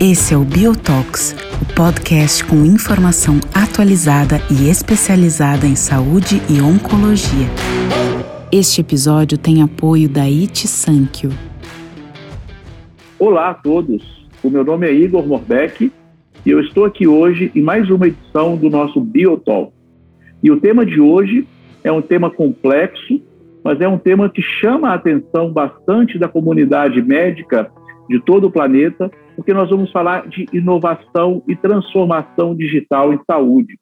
Esse é o Biotox, o podcast com informação atualizada e especializada em saúde e oncologia. Este episódio tem apoio da It. Olá a todos, o meu nome é Igor Morbeck e eu estou aqui hoje em mais uma edição do nosso Biotalk. E o tema de hoje é um tema complexo, mas é um tema que chama a atenção bastante da comunidade médica de todo o planeta, porque nós vamos falar de inovação e transformação digital em saúde.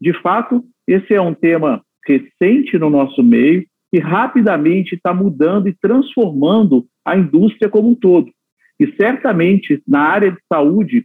De fato, esse é um tema recente no nosso meio e rapidamente está mudando e transformando a indústria como um todo. E certamente na área de saúde,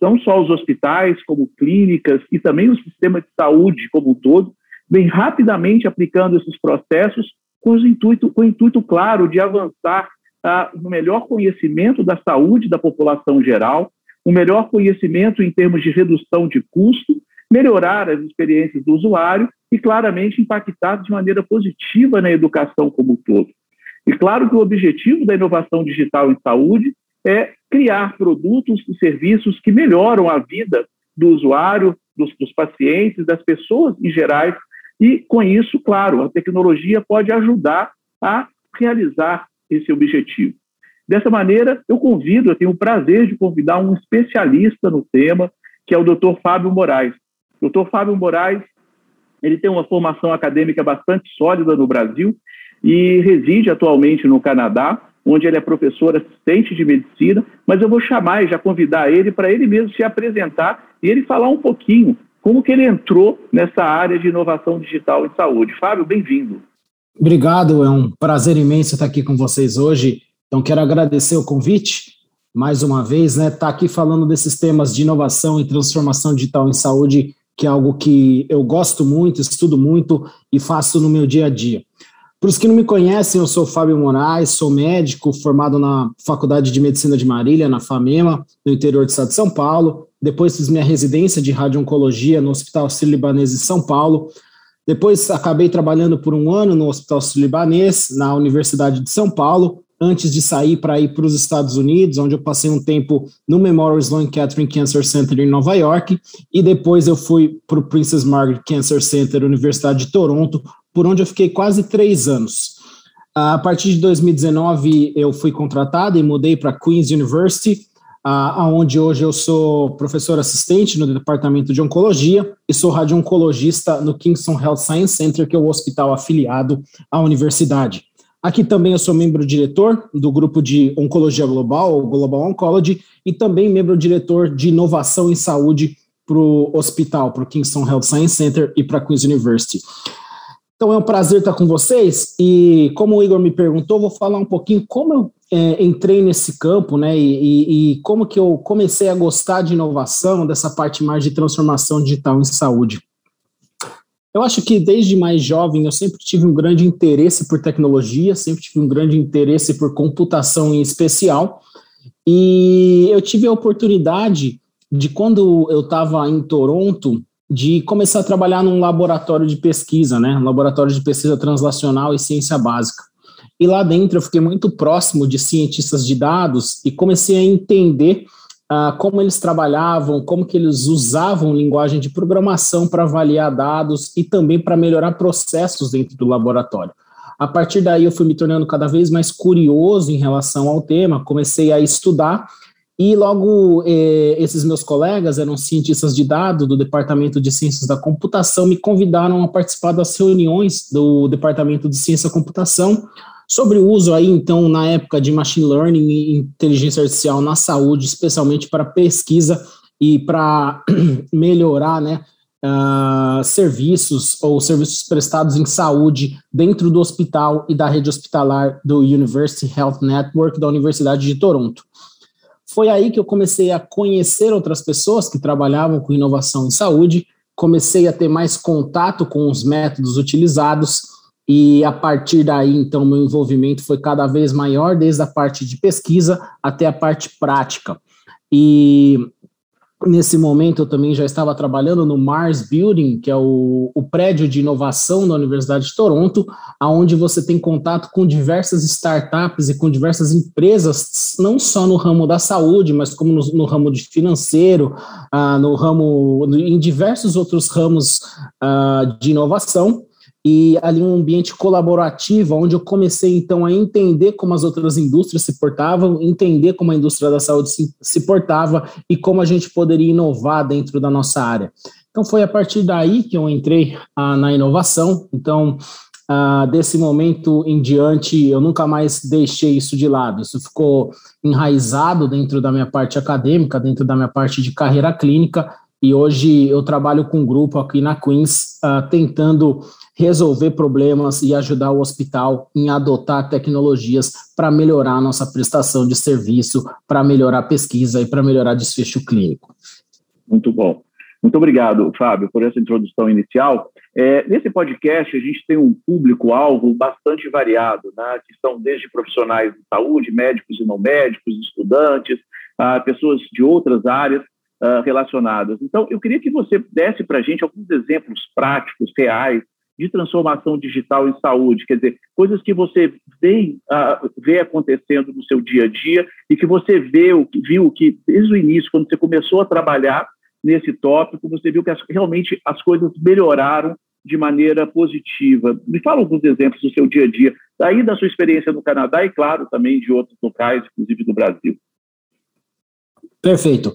não só os hospitais, como clínicas e também o sistema de saúde como um todo, vem rapidamente aplicando esses processos com, o intuito, com o intuito claro de avançar ah, no melhor conhecimento da saúde da população geral, um melhor conhecimento em termos de redução de custo, melhorar as experiências do usuário e, claramente, impactar de maneira positiva na educação como um todo. E claro que o objetivo da inovação digital em saúde é criar produtos e serviços que melhoram a vida do usuário, dos, dos pacientes, das pessoas em gerais. E, com isso, claro, a tecnologia pode ajudar a realizar esse objetivo. Dessa maneira, eu convido, eu tenho o prazer de convidar um especialista no tema, que é o Dr. Fábio Moraes. O Dr. Fábio Moraes, ele tem uma formação acadêmica bastante sólida no Brasil e reside atualmente no Canadá, onde ele é professor assistente de medicina, mas eu vou chamar e já convidar ele para ele mesmo se apresentar e ele falar um pouquinho como que ele entrou nessa área de inovação digital em saúde. Fábio, bem-vindo. Obrigado, é um prazer imenso estar aqui com vocês hoje. Então, quero agradecer o convite, mais uma vez, né? Estar tá aqui falando desses temas de inovação e transformação digital em saúde, que é algo que eu gosto muito, estudo muito e faço no meu dia a dia. Para os que não me conhecem, eu sou Fábio Moraes, sou médico formado na Faculdade de Medicina de Marília, na FAMEMA, no interior do estado de São Paulo. Depois fiz minha residência de radio-oncologia no Hospital Sírio-Libanês de São Paulo. Depois acabei trabalhando por um ano no Hospital Sírio-Libanês, na Universidade de São Paulo, antes de sair para ir para os Estados Unidos, onde eu passei um tempo no Memorial Sloan Kettering Cancer Center em Nova York, e depois eu fui para o Princess Margaret Cancer Center, Universidade de Toronto, por onde eu fiquei quase três anos. A partir de 2019, eu fui contratado e mudei para Queen's University, aonde hoje eu sou professor assistente no departamento de oncologia e sou radio-oncologista no Kingston Health Science Center, que é o hospital afiliado à universidade. Aqui também eu sou membro diretor do grupo de Oncologia Global, Global Oncology, e também membro diretor de inovação em saúde para o hospital, para o Kingston Health Science Center e para a Queen's University. Então é um prazer estar com vocês. E como o Igor me perguntou, vou falar um pouquinho como eu é, entrei nesse campo, né, e, e, como que eu comecei a gostar de inovação, dessa parte mais de transformação digital em saúde. Eu acho que desde mais jovem eu sempre tive um grande interesse por tecnologia, sempre tive um grande interesse por computação em especial, e eu tive a oportunidade de quando eu estava em Toronto, de começar a trabalhar num laboratório de pesquisa, né? Um laboratório de pesquisa translacional e ciência básica. E lá dentro eu fiquei muito próximo de cientistas de dados e comecei a entender uh, como eles trabalhavam, como que eles usavam linguagem de programação para avaliar dados e também para melhorar processos dentro do laboratório. A partir daí eu fui me tornando cada vez mais curioso em relação ao tema, comecei a estudar e logo eh, esses meus colegas eram cientistas de dados do Departamento de Ciências da Computação, me convidaram a participar das reuniões do Departamento de Ciência da Computação sobre o uso aí, então, na época de machine learning e inteligência artificial na saúde, especialmente para pesquisa e para melhorar, né, uh, serviços ou serviços prestados em saúde dentro do hospital e da rede hospitalar do University Health Network da Universidade de Toronto. Foi aí que eu comecei a conhecer outras pessoas que trabalhavam com inovação em saúde, comecei a ter mais contato com os métodos utilizados e a partir daí, então, meu envolvimento foi cada vez maior, desde a parte de pesquisa até a parte prática. E Nesse momento, eu também já estava trabalhando no Mars Building, que é o, o prédio de inovação da Universidade de Toronto, onde você tem contato com diversas startups e com diversas empresas, não só no ramo da saúde, mas como no, no ramo de financeiro, ah, no ramo, em diversos outros ramos ah, de inovação e ali um ambiente colaborativo, onde eu comecei então a entender como as outras indústrias se portavam, entender como a indústria da saúde se, se portava e como a gente poderia inovar dentro da nossa área. Então foi a partir daí que eu entrei ah, na inovação. Então ah, desse momento em diante eu nunca mais deixei isso de lado. Isso ficou enraizado dentro da minha parte acadêmica, dentro da minha parte de carreira clínica. E hoje eu trabalho com um grupo aqui na Queens, ah, tentando resolver problemas e ajudar o hospital em adotar tecnologias para melhorar a nossa prestação de serviço, para melhorar a pesquisa e para melhorar desfecho clínico. Muito bom. Muito obrigado, Fábio, por essa introdução inicial. É, nesse podcast, a gente tem um público-alvo bastante variado, né, que são desde profissionais de saúde, médicos e não médicos, estudantes, ah, pessoas de outras áreas ah, relacionadas. Então, eu queria que você desse para a gente alguns exemplos práticos, reais, de transformação digital em saúde, quer dizer, coisas que você vê, uh, vê acontecendo no seu dia a dia e que você vê, viu que desde o início, quando você começou a trabalhar nesse tópico, você viu que as, realmente as coisas melhoraram de maneira positiva. Me fala alguns exemplos do seu dia a dia, daí da sua experiência no Canadá e, claro, também de outros locais, inclusive do Brasil. Perfeito.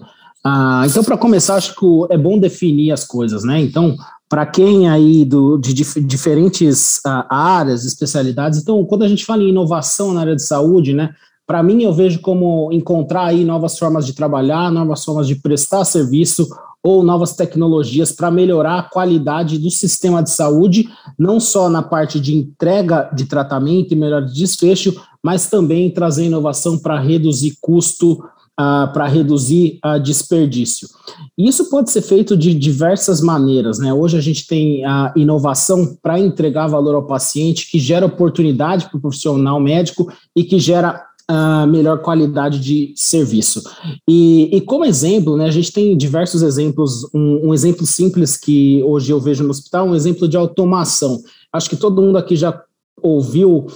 Ah, então, para começar, acho que é bom definir as coisas, né? Então, para quem aí do, de dif diferentes uh, áreas, especialidades. Então, quando a gente fala em inovação na área de saúde, né, para mim eu vejo como encontrar aí novas formas de trabalhar, novas formas de prestar serviço ou novas tecnologias para melhorar a qualidade do sistema de saúde, não só na parte de entrega de tratamento e melhor desfecho, mas também trazer inovação para reduzir custo para reduzir a desperdício. Isso pode ser feito de diversas maneiras, né? Hoje a gente tem a inovação para entregar valor ao paciente, que gera oportunidade para o profissional médico e que gera a melhor qualidade de serviço. E, e, como exemplo, né, a gente tem diversos exemplos. Um, um, exemplo simples que hoje eu vejo no hospital, um exemplo de automação. Acho que todo mundo aqui já ouviu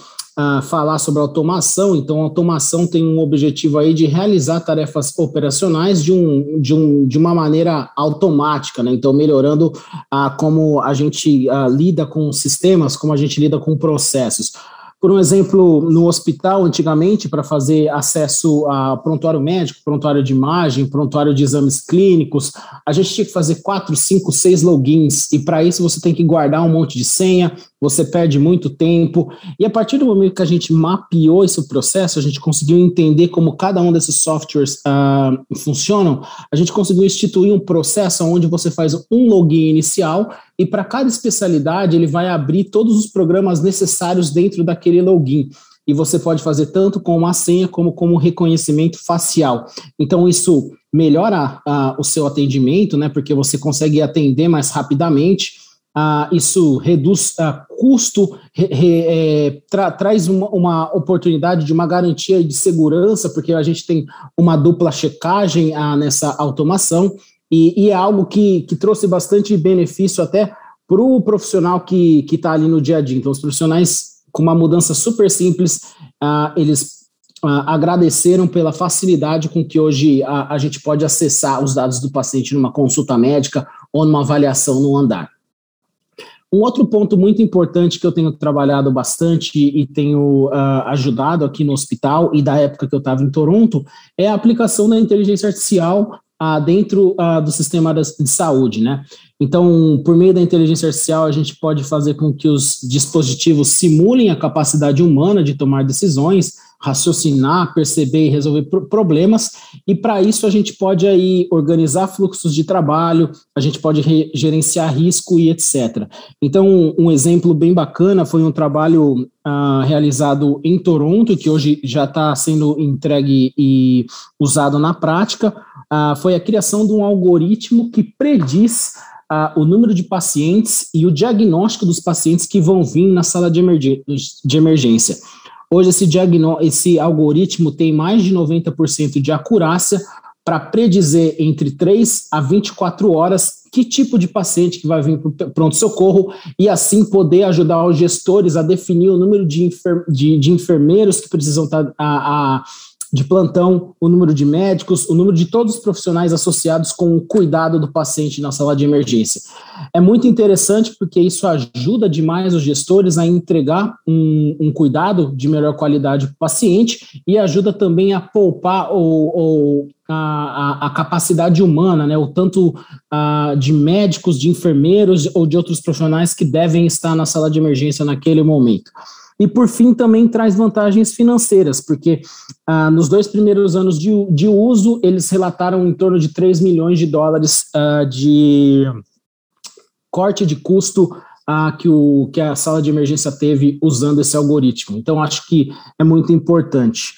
falar sobre automação. Então, automação tem um objetivo aí de realizar tarefas operacionais de, um, de, um, de uma maneira automática, né? Então, melhorando a como a gente lida com sistemas, como a gente lida com processos. Por um exemplo, no hospital, antigamente, para fazer acesso a prontuário médico, prontuário de imagem, prontuário de exames clínicos, a gente tinha que fazer quatro, cinco, seis logins, e para isso você tem que guardar um monte de senha, você perde muito tempo. E a partir do momento que a gente mapeou esse processo, a gente conseguiu entender como cada um desses softwares uh, funcionam, a gente conseguiu instituir um processo onde você faz um login inicial e para cada especialidade ele vai abrir todos os programas necessários dentro daquele login. E você pode fazer tanto com uma senha como com um reconhecimento facial. Então, isso melhora uh, o seu atendimento, né? Porque você consegue atender mais rapidamente ah, isso reduz ah, custo, re, re, é, tra, traz uma, uma, oportunidade de uma garantia de segurança, porque a gente tem uma dupla checagem ah, nessa automação, e, e, é algo que, que trouxe bastante benefício até para o profissional que está ali no dia a dia. Então, os profissionais, com uma mudança super simples, ah, eles ah, agradeceram pela facilidade com que hoje a, a gente pode acessar os dados do paciente numa consulta médica ou numa avaliação no andar. Um outro ponto muito importante que eu tenho trabalhado bastante e tenho uh, ajudado aqui no hospital e da época que eu estava em Toronto é a aplicação da inteligência artificial dentro do sistema de saúde, né? Então, por meio da inteligência artificial, a gente pode fazer com que os dispositivos simulem a capacidade humana de tomar decisões, raciocinar, perceber e resolver problemas, e para isso a gente pode aí organizar fluxos de trabalho, a gente pode gerenciar risco e etc. Então, um exemplo bem bacana foi um trabalho uh, realizado em Toronto, que hoje já está sendo entregue e usado na prática, uh, foi a criação de um algoritmo que prediz uh, o número de pacientes e o diagnóstico dos pacientes que vão vir na sala de, de emergência. Hoje, esse, esse algoritmo tem mais de 90% de acurácia para predizer entre 3 a 24 horas que tipo de paciente que vai vir para o pronto-socorro e assim poder ajudar os gestores a definir o número de, enfer de, de enfermeiros que precisam estar tá, a, a de plantão, o número de médicos, o número de todos os profissionais associados com o cuidado do paciente na sala de emergência. É muito interessante porque isso ajuda demais os gestores a entregar um, um cuidado de melhor qualidade para o paciente e ajuda também a poupar ou, ou a, a, capacidade humana, né, o tanto uh, de médicos, de enfermeiros ou de outros profissionais que devem estar na sala de emergência naquele momento. E, por fim, também traz vantagens financeiras, porque ah, nos dois primeiros anos de, de, uso, eles relataram em torno de 3 milhões de dólares ah, de corte de custo ah, que, o, que a sala de emergência teve usando esse algoritmo. Então, acho que é muito importante.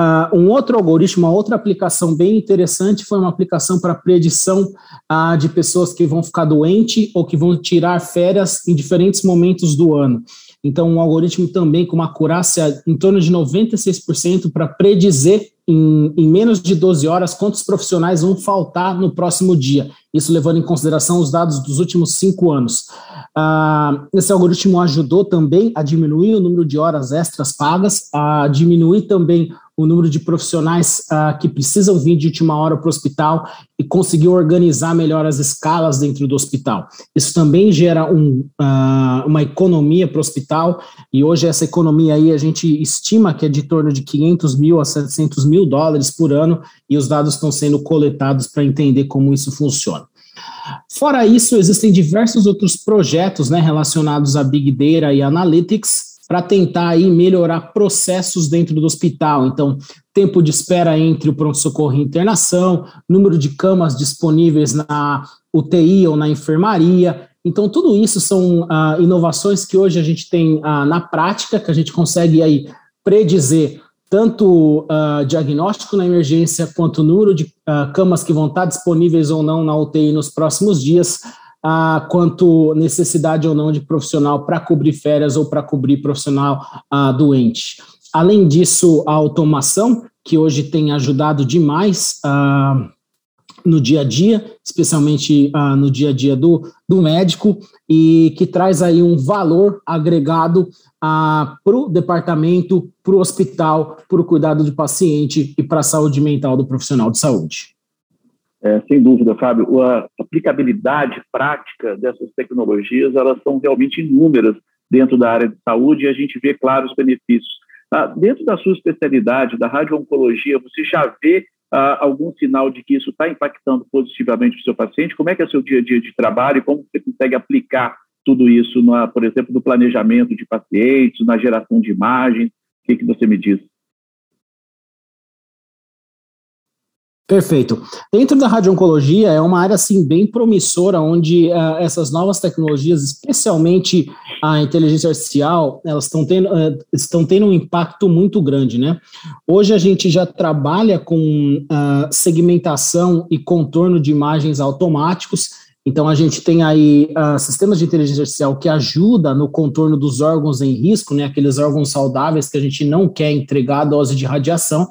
Uh, um outro algoritmo, uma outra aplicação bem interessante foi uma aplicação para predição uh, de pessoas que vão ficar doentes ou que vão tirar férias em diferentes momentos do ano. Então, um algoritmo também com uma acurácia em torno de 96% para predizer em, em, menos de 12 horas quantos profissionais vão faltar no próximo dia. Isso levando em consideração os dados dos últimos cinco anos. Ah, esse algoritmo ajudou também a diminuir o número de horas extras pagas, a diminuir também o número de profissionais uh, que precisam vir de última hora para o hospital e conseguir organizar melhor as escalas dentro do hospital. Isso também gera um, uh, uma economia para o hospital, e hoje essa economia aí a gente estima que é de torno de 500 mil a 700 mil dólares por ano, e os dados estão sendo coletados para entender como isso funciona. Fora isso, existem diversos outros projetos né, relacionados a Big Data e Analytics, para tentar aí melhorar processos dentro do hospital. Então, tempo de espera entre o pronto-socorro e internação, número de camas disponíveis na UTI ou na enfermaria. Então, tudo isso são ah, inovações que hoje a gente tem ah, na prática, que a gente consegue aí predizer tanto uh, diagnóstico na emergência quanto o número de uh, camas que vão estar disponíveis ou não na UTI nos próximos dias, ah, quanto necessidade ou não de profissional para cobrir férias ou para cobrir profissional doente. Além disso, a automação, que hoje tem ajudado demais no dia a dia, especialmente no dia a dia do, do médico, e que traz aí um valor agregado para o departamento, para o hospital, para o cuidado do paciente e para a saúde mental do profissional de saúde. É, sem dúvida, Fábio, a aplicabilidade prática dessas tecnologias, elas são realmente inúmeras dentro da área de saúde e a gente vê claros benefícios. Ah, dentro da sua especialidade, da radio-oncologia, você já vê ah, algum sinal de que isso está impactando positivamente o seu paciente? Como é que é o seu dia a dia de trabalho e como você consegue aplicar tudo isso, na, por exemplo, no planejamento de pacientes, na geração de imagens? O que, que você me diz? Perfeito. Dentro da radio-oncologia é uma área assim bem promissora, onde uh, essas novas tecnologias, especialmente a inteligência artificial, elas estão tendo, uh, estão tendo um impacto muito grande, né? Hoje a gente já trabalha com uh, segmentação e contorno de imagens automáticos. Então a gente tem aí sistemas de inteligência artificial que ajuda no contorno dos órgãos em risco, né? Aqueles órgãos saudáveis que a gente não quer entregar a dose de radiação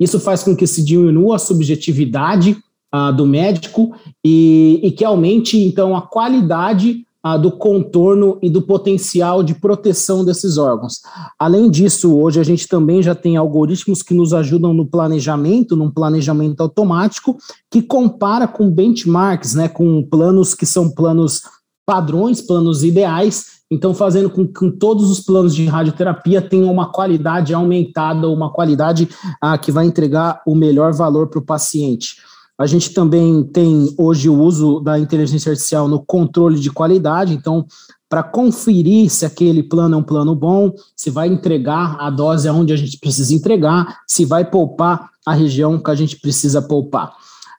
isso faz com que se diminua a subjetividade ah, do médico e, e, que aumente, então, a qualidade ah, do contorno e do potencial de proteção desses órgãos. Além disso, hoje a gente também já tem algoritmos que nos ajudam no planejamento, num planejamento automático, que compara com benchmarks, né, com planos que são planos padrões, planos ideais, então fazendo com que todos os planos de radioterapia tenham uma qualidade aumentada, uma qualidade ah, que vai entregar o melhor valor para o paciente. A gente também tem hoje o uso da inteligência artificial no controle de qualidade, então, para conferir se aquele plano é um plano bom, se vai entregar a dose aonde a gente precisa entregar, se vai poupar a região que a gente precisa poupar.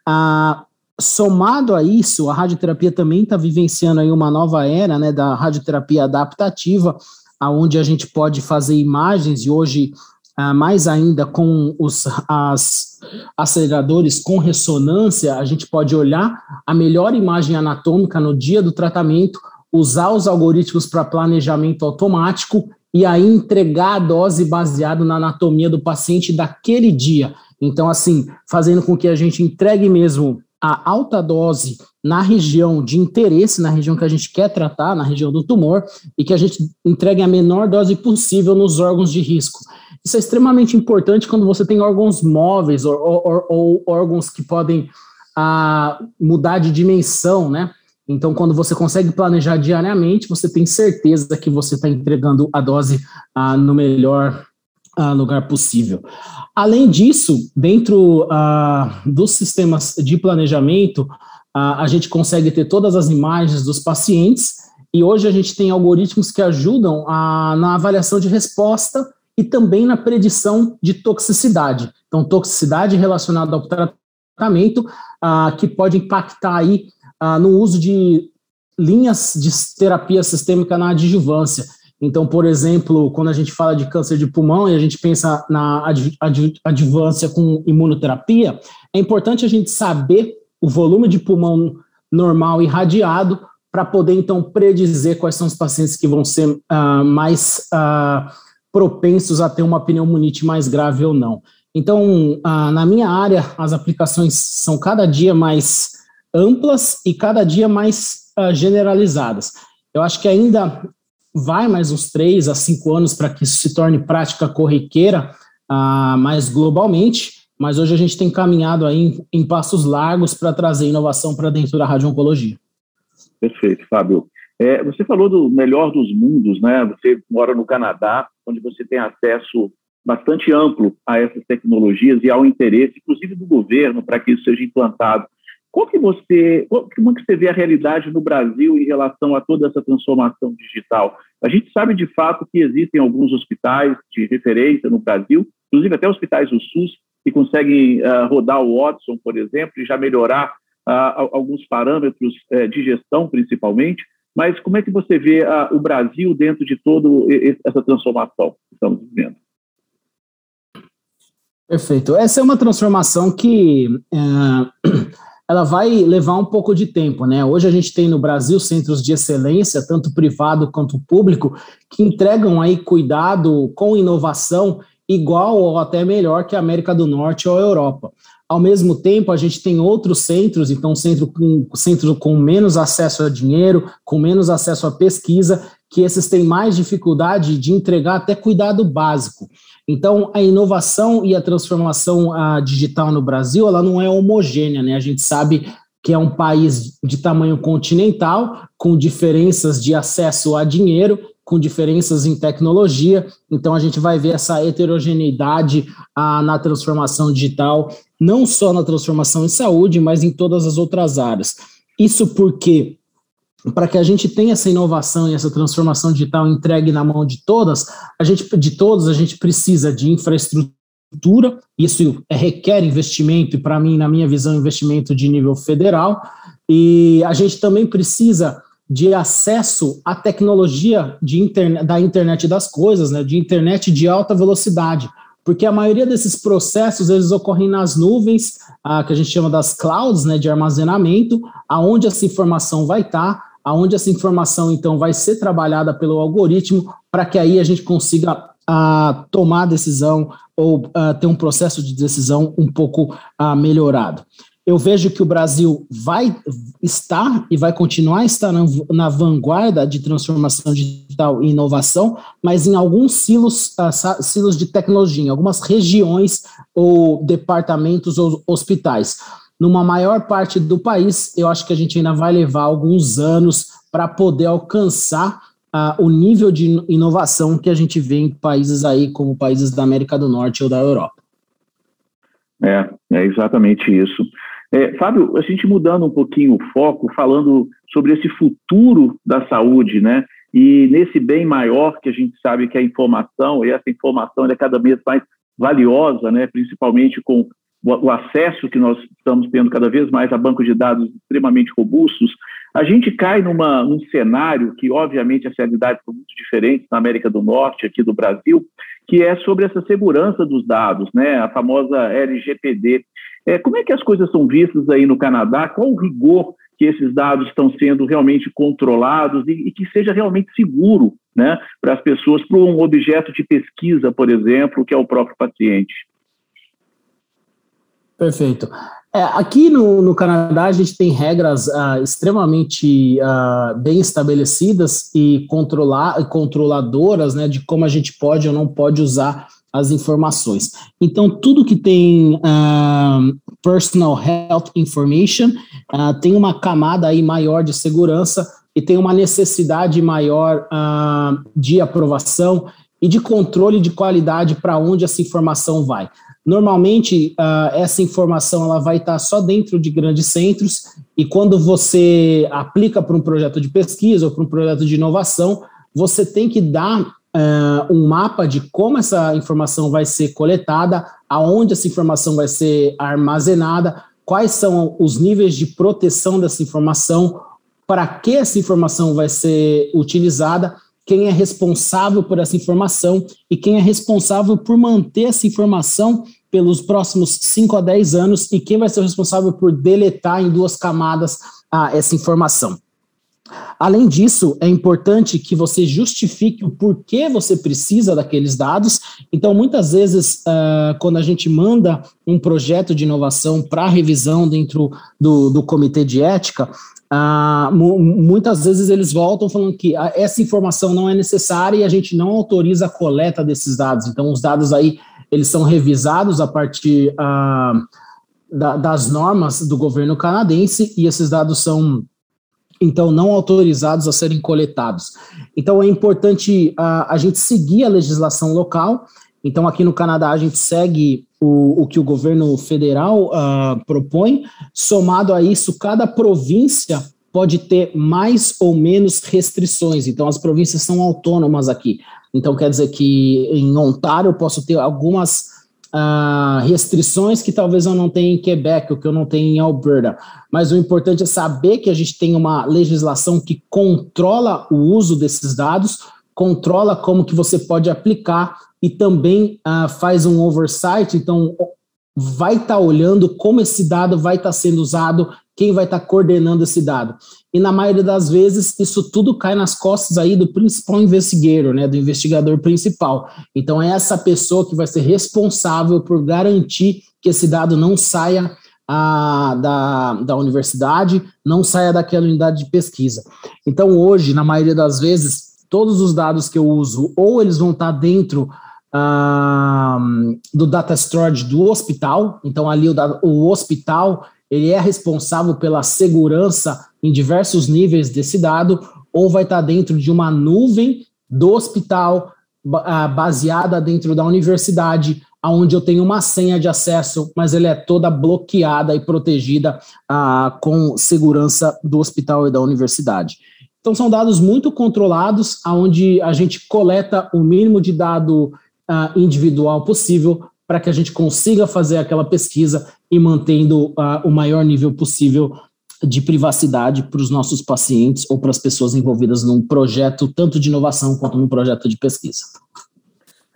Ah, somado a isso, a radioterapia também está vivenciando aí uma nova era, né, da radioterapia adaptativa, aonde a gente pode fazer imagens e hoje uh, mais ainda com os as aceleradores com ressonância, a gente pode olhar a melhor imagem anatômica no dia do tratamento, usar os algoritmos para planejamento automático e aí entregar a dose baseado na anatomia do paciente daquele dia. Então, assim, fazendo com que a gente entregue mesmo a alta dose na região de interesse, na região que a gente quer tratar, na região do tumor, e que a gente entregue a menor dose possível nos órgãos de risco. Isso é extremamente importante quando você tem órgãos móveis ou, ou, ou órgãos que podem ah, mudar de dimensão, né? Então, quando você consegue planejar diariamente, você tem certeza que você está entregando a dose ah, no melhor ah, lugar possível. Além disso, dentro ah, dos sistemas de planejamento, ah, a gente consegue ter todas as imagens dos pacientes e hoje a gente tem algoritmos que ajudam a, na avaliação de resposta e também na predição de toxicidade. Então, toxicidade relacionada ao tratamento, ah, que pode impactar aí no uso de linhas de terapia sistêmica na adjuvância. Então, por exemplo, quando a gente fala de câncer de pulmão e a gente pensa na adjuvância com imunoterapia, é importante a gente saber o volume de pulmão normal irradiado para poder, então, predizer quais são os pacientes que vão ser uh, mais uh, propensos a ter uma pneumonite mais grave ou não. Então, uh, na minha área, as aplicações são cada dia mais amplas e cada dia mais generalizadas. Eu acho que ainda vai mais uns três a cinco anos para que isso se torne prática corriqueira uh, mais globalmente, mas hoje a gente tem caminhado aí em, em passos largos para trazer inovação para dentro da radio-oncologia. Perfeito, Fábio. É, você falou do melhor dos mundos, né? Você mora no Canadá, onde você tem acesso bastante amplo a essas tecnologias e ao interesse, inclusive do governo, para que isso seja implantado. Como que você, como que você vê a realidade no Brasil em relação a toda essa transformação digital? A gente sabe de fato que existem alguns hospitais de referência no Brasil, inclusive até hospitais do SUS, que conseguem uh, rodar o Watson, por exemplo, e já melhorar uh, alguns parâmetros uh, de gestão, principalmente. Mas como é que você vê o Brasil dentro de toda essa transformação que estamos vivendo? Perfeito. Essa é uma transformação que eh, ela vai levar um pouco de tempo, né? Hoje a gente tem no Brasil centros de excelência, tanto privado quanto público, que entregam aí cuidado com inovação igual ou até melhor que a América do Norte ou a Europa. Ao mesmo tempo, a gente tem outros centros, então centro com, centro com menos acesso a dinheiro, com menos acesso à pesquisa, que esses têm mais dificuldade de entregar até cuidado básico. Então, a inovação e a transformação a, digital no Brasil, ela não é homogênea, né? A gente sabe que é um país de tamanho continental, com diferenças de acesso a dinheiro, com diferenças em tecnologia. Então, a gente vai ver essa heterogeneidade na transformação digital, não só na transformação em saúde, mas em todas as outras áreas. Isso porque para que a gente tenha essa inovação e essa transformação digital entregue na mão de todas, a gente de todos a gente precisa de infraestrutura, isso requer investimento e para mim, na minha visão, investimento de nível federal, e a gente também precisa de acesso à tecnologia de internet, da internet das coisas, né, de internet de alta velocidade, porque a maioria desses processos eles ocorrem nas nuvens, ah, que a gente chama das clouds, né, de armazenamento, aonde essa informação vai estar, aonde essa informação então vai ser trabalhada pelo algoritmo para que aí a gente consiga uh, tomar decisão ou uh, ter um processo de decisão um pouco uh, melhorado. Eu vejo que o Brasil vai estar e vai continuar a estar na, na vanguarda de transformação digital e inovação, mas em alguns silos, silos de tecnologia, em algumas regiões ou departamentos ou hospitais numa maior parte do país, eu acho que a gente ainda vai levar alguns anos para poder alcançar uh, o nível de inovação que a gente vê em países aí como países da América do Norte ou da Europa. É, é exatamente isso. É, Fábio, a gente mudando um pouquinho o foco, falando sobre esse futuro da saúde, né? E nesse bem maior que a gente sabe que é a informação, e essa informação é cada vez mais valiosa, né? Principalmente com o, acesso que nós estamos tendo cada vez mais a bancos de dados extremamente robustos, a gente cai numa, num cenário que, obviamente, as realidades são muito diferentes na América do Norte, aqui do Brasil, que é sobre essa segurança dos dados, né, a famosa LGPD. É, como é que as coisas são vistas aí no Canadá? Qual o rigor que esses dados estão sendo realmente controlados e, e que seja realmente seguro né, para as pessoas, para um objeto de pesquisa, por exemplo, que é o próprio paciente? Perfeito. É, aqui no, no, Canadá, a gente tem regras uh, extremamente uh, bem estabelecidas e controlar, controladoras né, de como a gente pode ou não pode usar as informações. Então, tudo que tem uh, personal health information tem uma camada aí maior de segurança e tem uma necessidade maior de aprovação e de controle de qualidade para onde essa informação vai. Normalmente, uh, essa informação ela vai estar só dentro de grandes centros, e quando você aplica para um projeto de pesquisa ou para um projeto de inovação, você tem que dar uh, um mapa de como essa informação vai ser coletada, aonde essa informação vai ser armazenada, quais são os níveis de proteção dessa informação, para que essa informação vai ser utilizada quem é responsável por essa informação e quem é responsável por manter essa informação pelos próximos 5 a 10 anos e quem vai ser responsável por deletar em duas camadas ah, essa informação. Além disso, é importante que você justifique o porquê você precisa daqueles dados. Então, muitas vezes, uh, quando a gente manda um projeto de inovação para revisão dentro do, do comitê de ética, ah, muitas vezes eles voltam falando que ah, essa informação não é necessária e a gente não autoriza a coleta desses dados. Então, os dados aí eles são revisados a partir ah, da, das normas do governo canadense e esses dados são então não autorizados a serem coletados. Então é importante a gente seguir a legislação local. Então aqui no Canadá a gente segue o, o que o governo federal uh, propõe. Somado a isso, cada província pode ter mais ou menos restrições. Então, as províncias são autônomas aqui. Então, quer dizer que em Ontário eu posso ter algumas uh, restrições que talvez eu não tenha em Quebec, ou que eu não tenha em Alberta. Mas o importante é saber que a gente tem uma legislação que controla o uso desses dados, controla como que você pode aplicar e também uh, faz um oversight, então vai estar tá olhando como esse dado vai estar tá sendo usado, quem vai estar tá coordenando esse dado. E na maioria das vezes, isso tudo cai nas costas aí do principal investigador, né, do investigador principal. Então é essa pessoa que vai ser responsável por garantir que esse dado não saia a, da, da universidade, não saia daquela unidade de pesquisa. Então hoje, na maioria das vezes, todos os dados que eu uso, ou eles vão estar dentro do data storage do hospital. Então, ali o, o hospital ele é responsável pela segurança em diversos níveis desse dado, ou vai estar dentro de uma nuvem do hospital baseada dentro da universidade, onde eu tenho uma senha de acesso, mas ela é toda bloqueada e protegida ah, com segurança do hospital e da universidade. Então são dados muito controlados, onde a gente coleta o mínimo de dado uh, individual possível para que a gente consiga fazer aquela pesquisa e mantendo uh, o maior nível possível de privacidade para os nossos pacientes ou para as pessoas envolvidas num projeto tanto de inovação quanto num projeto de pesquisa.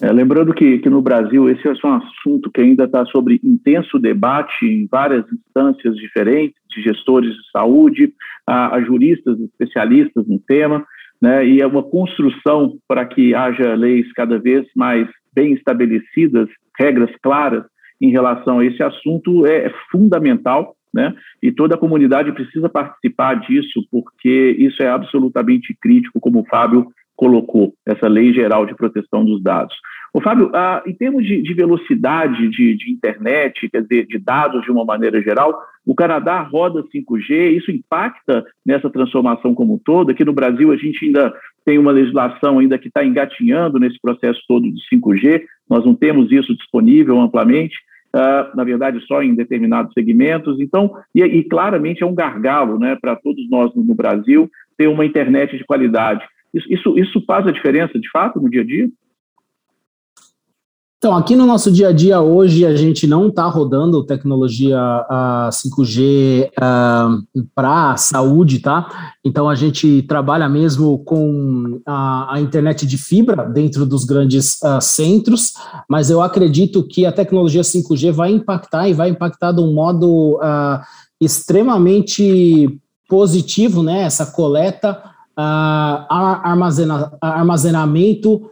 É, lembrando que, que no Brasil esse é um assunto que ainda está sobre intenso debate em várias instâncias diferentes, de gestores de saúde, a, a juristas, especialistas no tema, né, e é uma construção para que haja leis cada vez mais bem estabelecidas, regras claras em relação a esse assunto é, é fundamental, né? E toda a comunidade precisa participar disso, porque isso é absolutamente crítico, como o Fábio colocou, essa lei geral de proteção dos dados. O Fábio, ah, em termos de, de velocidade de, de, internet, quer dizer, de dados de uma maneira geral, o Canadá roda 5G, isso impacta nessa transformação como um todo. Aqui no Brasil, a gente ainda tem uma legislação ainda que está engatinhando nesse processo todo de 5G, nós não temos isso disponível amplamente, uh, na verdade, só em determinados segmentos. Então, e, e claramente é um gargalo né, para todos nós no, no Brasil ter uma internet de qualidade. Isso, isso, isso faz a diferença, de fato, no dia a dia? Então, aqui no nosso dia a dia hoje, a gente não está rodando tecnologia uh, 5G uh, para saúde, tá? Então, a gente trabalha mesmo com a, a internet de fibra dentro dos grandes uh, centros, mas eu acredito que a tecnologia 5G vai impactar e vai impactar de um modo ah, extremamente positivo, né? Essa coleta, armazena, armazenamento,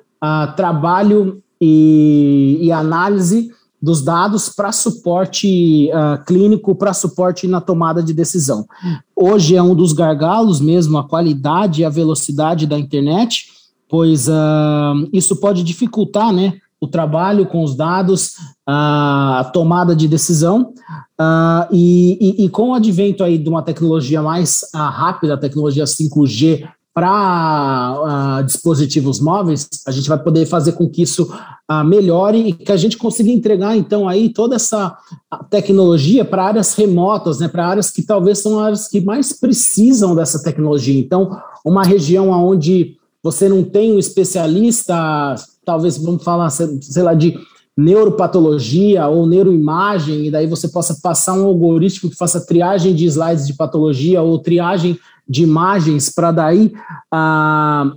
trabalho e, e análise dos dados para suporte uh, clínico, para suporte na tomada de decisão. Hoje é um dos gargalos mesmo, a qualidade e a velocidade da internet, pois uh, isso pode dificultar né, o trabalho com os dados, a tomada de decisão, uh, e, e, e, com o advento aí de uma tecnologia mais rápida, a tecnologia 5G, para uh, dispositivos móveis, a gente vai poder fazer com que isso uh, melhore e que a gente consiga entregar, então, aí toda essa tecnologia para áreas remotas, né, para áreas que talvez são áreas que mais precisam dessa tecnologia. Então, uma região onde você não tem um especialista, talvez, vamos falar, sei lá, de neuropatologia ou neuroimagem, e daí você possa passar um algoritmo que faça triagem de slides de patologia ou triagem de imagens para daí ah,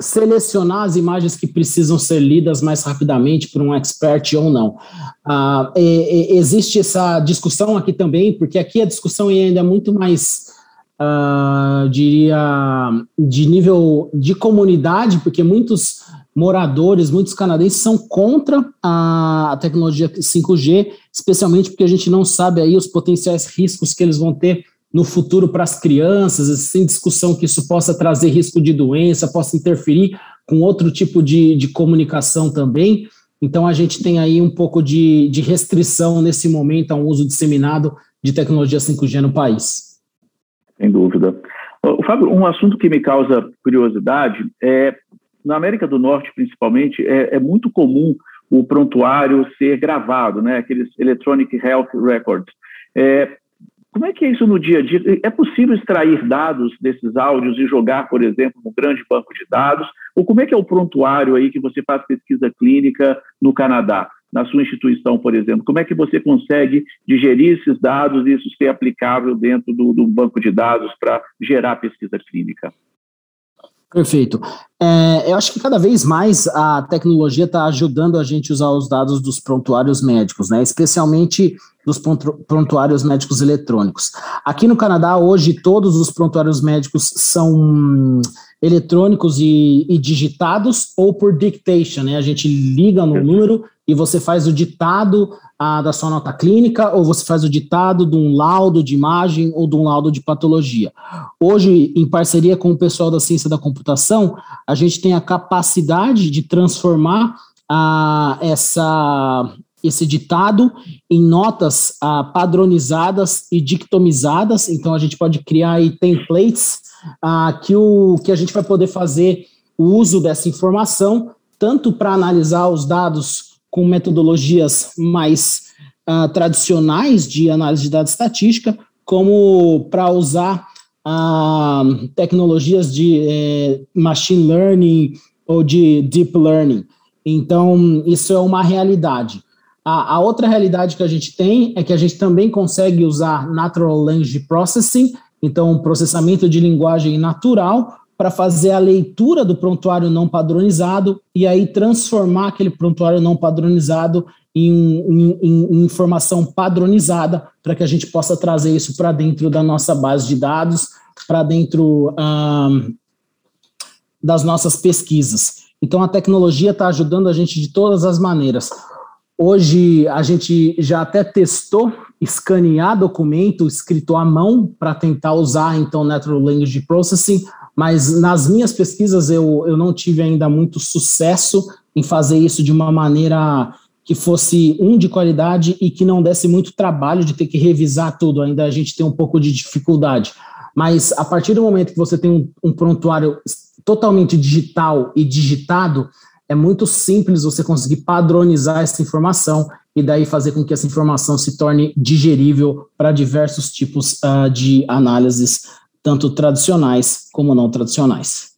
selecionar as imagens que precisam ser lidas mais rapidamente por um expert ou não. Ah, e, e, existe essa discussão aqui também, porque aqui a discussão ainda é muito mais, ah, diria, de nível de comunidade, porque muitos moradores, muitos canadenses são contra a tecnologia 5G, especialmente porque a gente não sabe aí os potenciais riscos que eles vão ter no futuro para as crianças, sem discussão que isso possa trazer risco de doença, possa interferir com outro tipo de, de comunicação também. Então, a gente tem aí um pouco de, de restrição nesse momento ao uso disseminado de tecnologia 5G no país. Sem dúvida. Fábio, um assunto que me causa curiosidade é, na América do Norte, principalmente, é, é muito comum o prontuário ser gravado, né? Aqueles Electronic Health Records. É, como é que é isso no dia a dia? É possível extrair dados desses áudios e jogar, por exemplo, no grande banco de dados? Ou como é que é o prontuário aí que você faz pesquisa clínica no Canadá, na sua instituição, por exemplo? Como é que você consegue digerir esses dados e isso ser aplicável dentro do, do banco de dados para gerar pesquisa clínica? Perfeito. É, eu acho que cada vez mais a tecnologia está ajudando a gente a usar os dados dos prontuários médicos, né? Especialmente dos prontuários médicos eletrônicos. Aqui no Canadá, hoje, todos os prontuários médicos são eletrônicos e, e, digitados ou por dictation, né? A gente liga no número e você faz o ditado ah, da sua nota clínica ou você faz o ditado de um laudo de imagem ou de um laudo de patologia. Hoje, em parceria com o pessoal da ciência da computação, a gente tem a capacidade de transformar ah, essa esse ditado em notas ah, padronizadas e dictomizadas. Então, a gente pode criar aí templates ah, que, o, que a gente vai poder fazer o uso dessa informação, tanto para analisar os dados com metodologias mais ah, tradicionais de análise de dados estatística, como para usar ah, tecnologias de eh, machine learning ou de deep learning. Então, isso é uma realidade. A, a, outra realidade que a gente tem é que a gente também consegue usar Natural Language Processing, então processamento de linguagem natural, para fazer a leitura do prontuário não padronizado e aí transformar aquele prontuário não padronizado em, em, em informação padronizada para que a gente possa trazer isso para dentro da nossa base de dados, para dentro um, das nossas pesquisas. Então a tecnologia está ajudando a gente de todas as maneiras. Hoje a gente já até testou escanear documento escrito à mão para tentar usar então Natural Language Processing, mas nas minhas pesquisas eu, eu não tive ainda muito sucesso em fazer isso de uma maneira que fosse um de qualidade e que não desse muito trabalho de ter que revisar tudo. Ainda a gente tem um pouco de dificuldade. Mas a partir do momento que você tem um, um prontuário totalmente digital e digitado, é muito simples você conseguir padronizar essa informação e daí fazer com que essa informação se torne digerível para diversos tipos uh, de análises, tanto tradicionais como não tradicionais.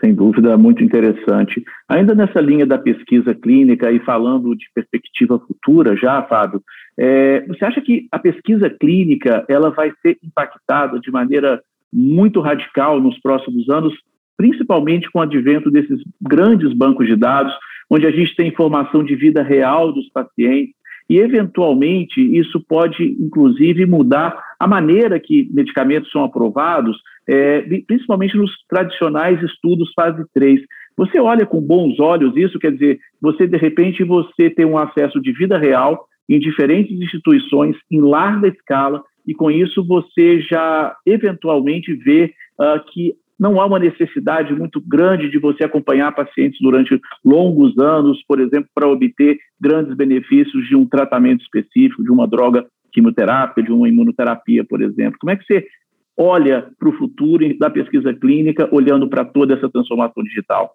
Sem dúvida, muito interessante. Ainda nessa linha da pesquisa clínica e falando de perspectiva futura já, Fábio, é, você acha que a pesquisa clínica ela vai ser impactada de maneira muito radical nos próximos anos principalmente com o advento desses grandes bancos de dados, onde a gente tem informação de vida real dos pacientes, e eventualmente isso pode, inclusive, mudar a maneira que medicamentos são aprovados, é, principalmente nos tradicionais estudos fase 3. Você olha com bons olhos isso, quer dizer, você de repente você tem um acesso de vida real em diferentes instituições em larga escala e com isso você já eventualmente vê uh, que não há uma necessidade muito grande de você acompanhar pacientes durante longos anos, por exemplo, para obter grandes benefícios de um tratamento específico, de uma droga quimioterápica, de uma imunoterapia, por exemplo. Como é que você olha para o futuro da pesquisa clínica, olhando para toda essa transformação digital?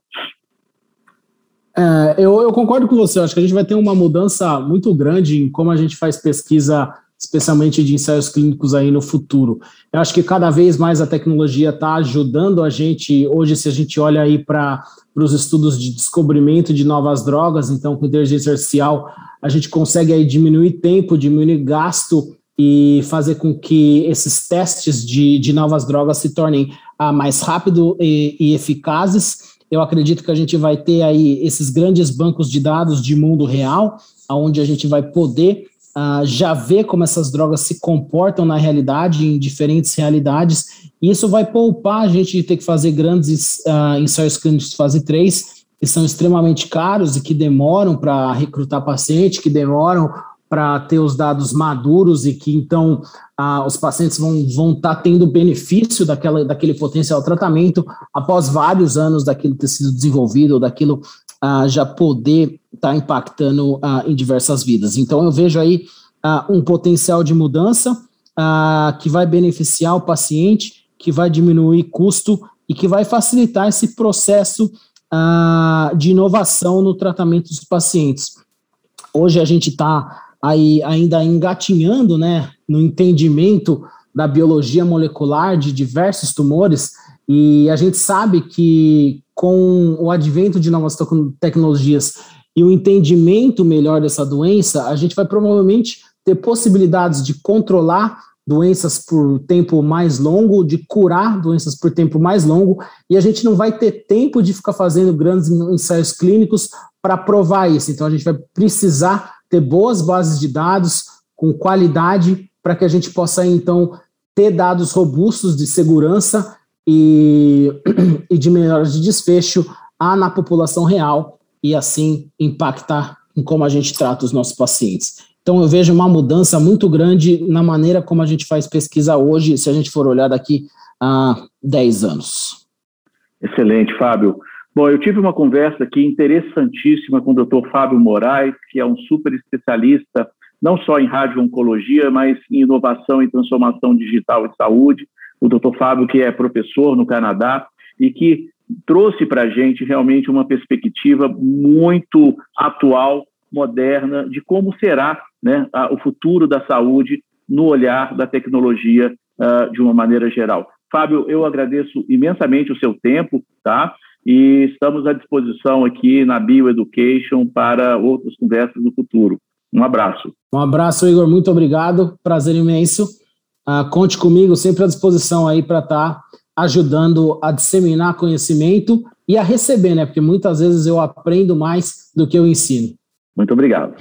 É, eu, eu, concordo com você, acho que a gente vai ter uma mudança muito grande em como a gente faz pesquisa, especialmente de ensaios clínicos aí no futuro. Eu acho que cada vez mais a tecnologia está ajudando a gente. Hoje, se a gente olha aí para os estudos de descobrimento de novas drogas, então com inteligência artificial, a gente consegue aí diminuir tempo, diminuir gasto e fazer com que esses testes de, de novas drogas se tornem ah, mais rápido e, e, eficazes. Eu acredito que a gente vai ter aí esses grandes bancos de dados de mundo real, onde a gente vai poder ah, já ver como essas drogas se comportam na realidade, em diferentes realidades. E isso vai poupar a gente de ter que fazer grandes ah, ensaios clínicos fase 3, que são extremamente caros e que demoram para recrutar paciente, que demoram para ter os dados maduros e que então ah, os pacientes vão estar vão tá tendo benefício daquela, daquele potencial tratamento após vários anos daquilo ter sido desenvolvido, daquilo ah, já poder estar tá impactando ah, em diversas vidas. Então eu vejo aí ah, um potencial de mudança ah, que vai beneficiar o paciente, que vai diminuir custo e que vai facilitar esse processo de inovação no tratamento dos pacientes. Hoje a gente está aí ainda engatinhando, né, no entendimento da biologia molecular de diversos tumores, e a gente sabe que com o advento de novas tecnologias e o entendimento melhor dessa doença, a gente vai provavelmente ter possibilidades de controlar doenças por tempo mais longo, de curar doenças por tempo mais longo, e a gente não vai ter tempo de ficar fazendo grandes ensaios clínicos para provar isso. Então a gente vai precisar ter boas bases de dados com qualidade para que a gente possa então ter dados robustos de segurança e, e de melhoras de desfecho a, na população real e assim impactar em como a gente trata os nossos pacientes. Então eu vejo uma mudança muito grande na maneira como a gente faz pesquisa hoje, se a gente for olhar daqui a 10 anos. Excelente, Fábio. Bom, eu tive uma conversa aqui interessantíssima com o Dr. Fábio Moraes, que é um super especialista, não só em radio-oncologia, mas em inovação e transformação digital e saúde. O Dr. Fábio, que é professor no Canadá e que trouxe para a gente realmente uma perspectiva muito atual, moderna, de como será né, a, o futuro da saúde no olhar da tecnologia uh, de uma maneira geral. Fábio, eu agradeço imensamente o seu tempo, tá? e estamos à disposição aqui na Bioeducation para outras conversas no futuro. Um abraço. Um abraço, Igor. Muito obrigado. Prazer imenso. Uh, conte comigo, sempre à disposição aí para estar tá ajudando a disseminar conhecimento e a receber, né? Porque muitas vezes eu aprendo mais do que eu ensino. Muito obrigado.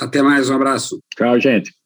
Até mais, um abraço. Tchau, gente.